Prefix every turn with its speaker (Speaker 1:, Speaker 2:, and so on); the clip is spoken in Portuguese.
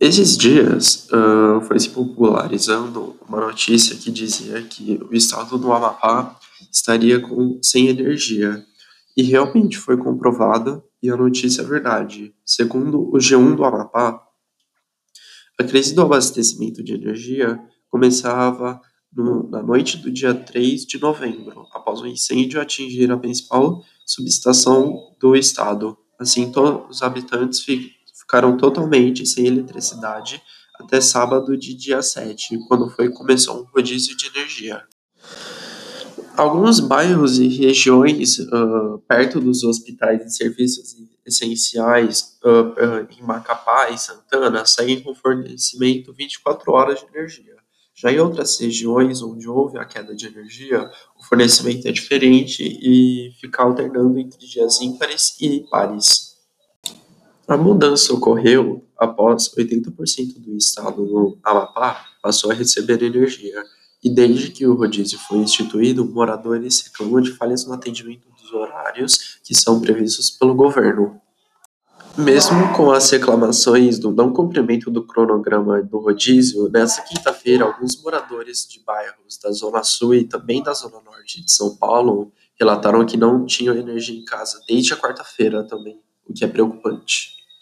Speaker 1: Nesses dias, uh, foi se popularizando uma notícia que dizia que o estado do Amapá estaria com, sem energia. E realmente foi comprovada, e a notícia é verdade. Segundo o G1 do Amapá, a crise do abastecimento de energia começava no, na noite do dia 3 de novembro, após um incêndio atingir a principal subestação do estado. Assim, todos os habitantes ficaram totalmente sem eletricidade até sábado de dia 7, quando foi começou um rodízio de energia. Alguns bairros e regiões uh, perto dos hospitais e serviços essenciais uh, em Macapá e Santana seguem com fornecimento 24 horas de energia. Já em outras regiões onde houve a queda de energia, o fornecimento é diferente e fica alternando entre dias ímpares e pares. A mudança ocorreu após 80% do estado no Amapá passou a receber energia, e desde que o rodízio foi instituído, moradores reclamam de falhas no atendimento dos horários que são previstos pelo governo. Mesmo com as reclamações do não cumprimento do cronograma do rodízio, nesta quinta-feira, alguns moradores de bairros da Zona Sul e também da Zona Norte de São Paulo relataram que não tinham energia em casa desde a quarta-feira também, o que é preocupante.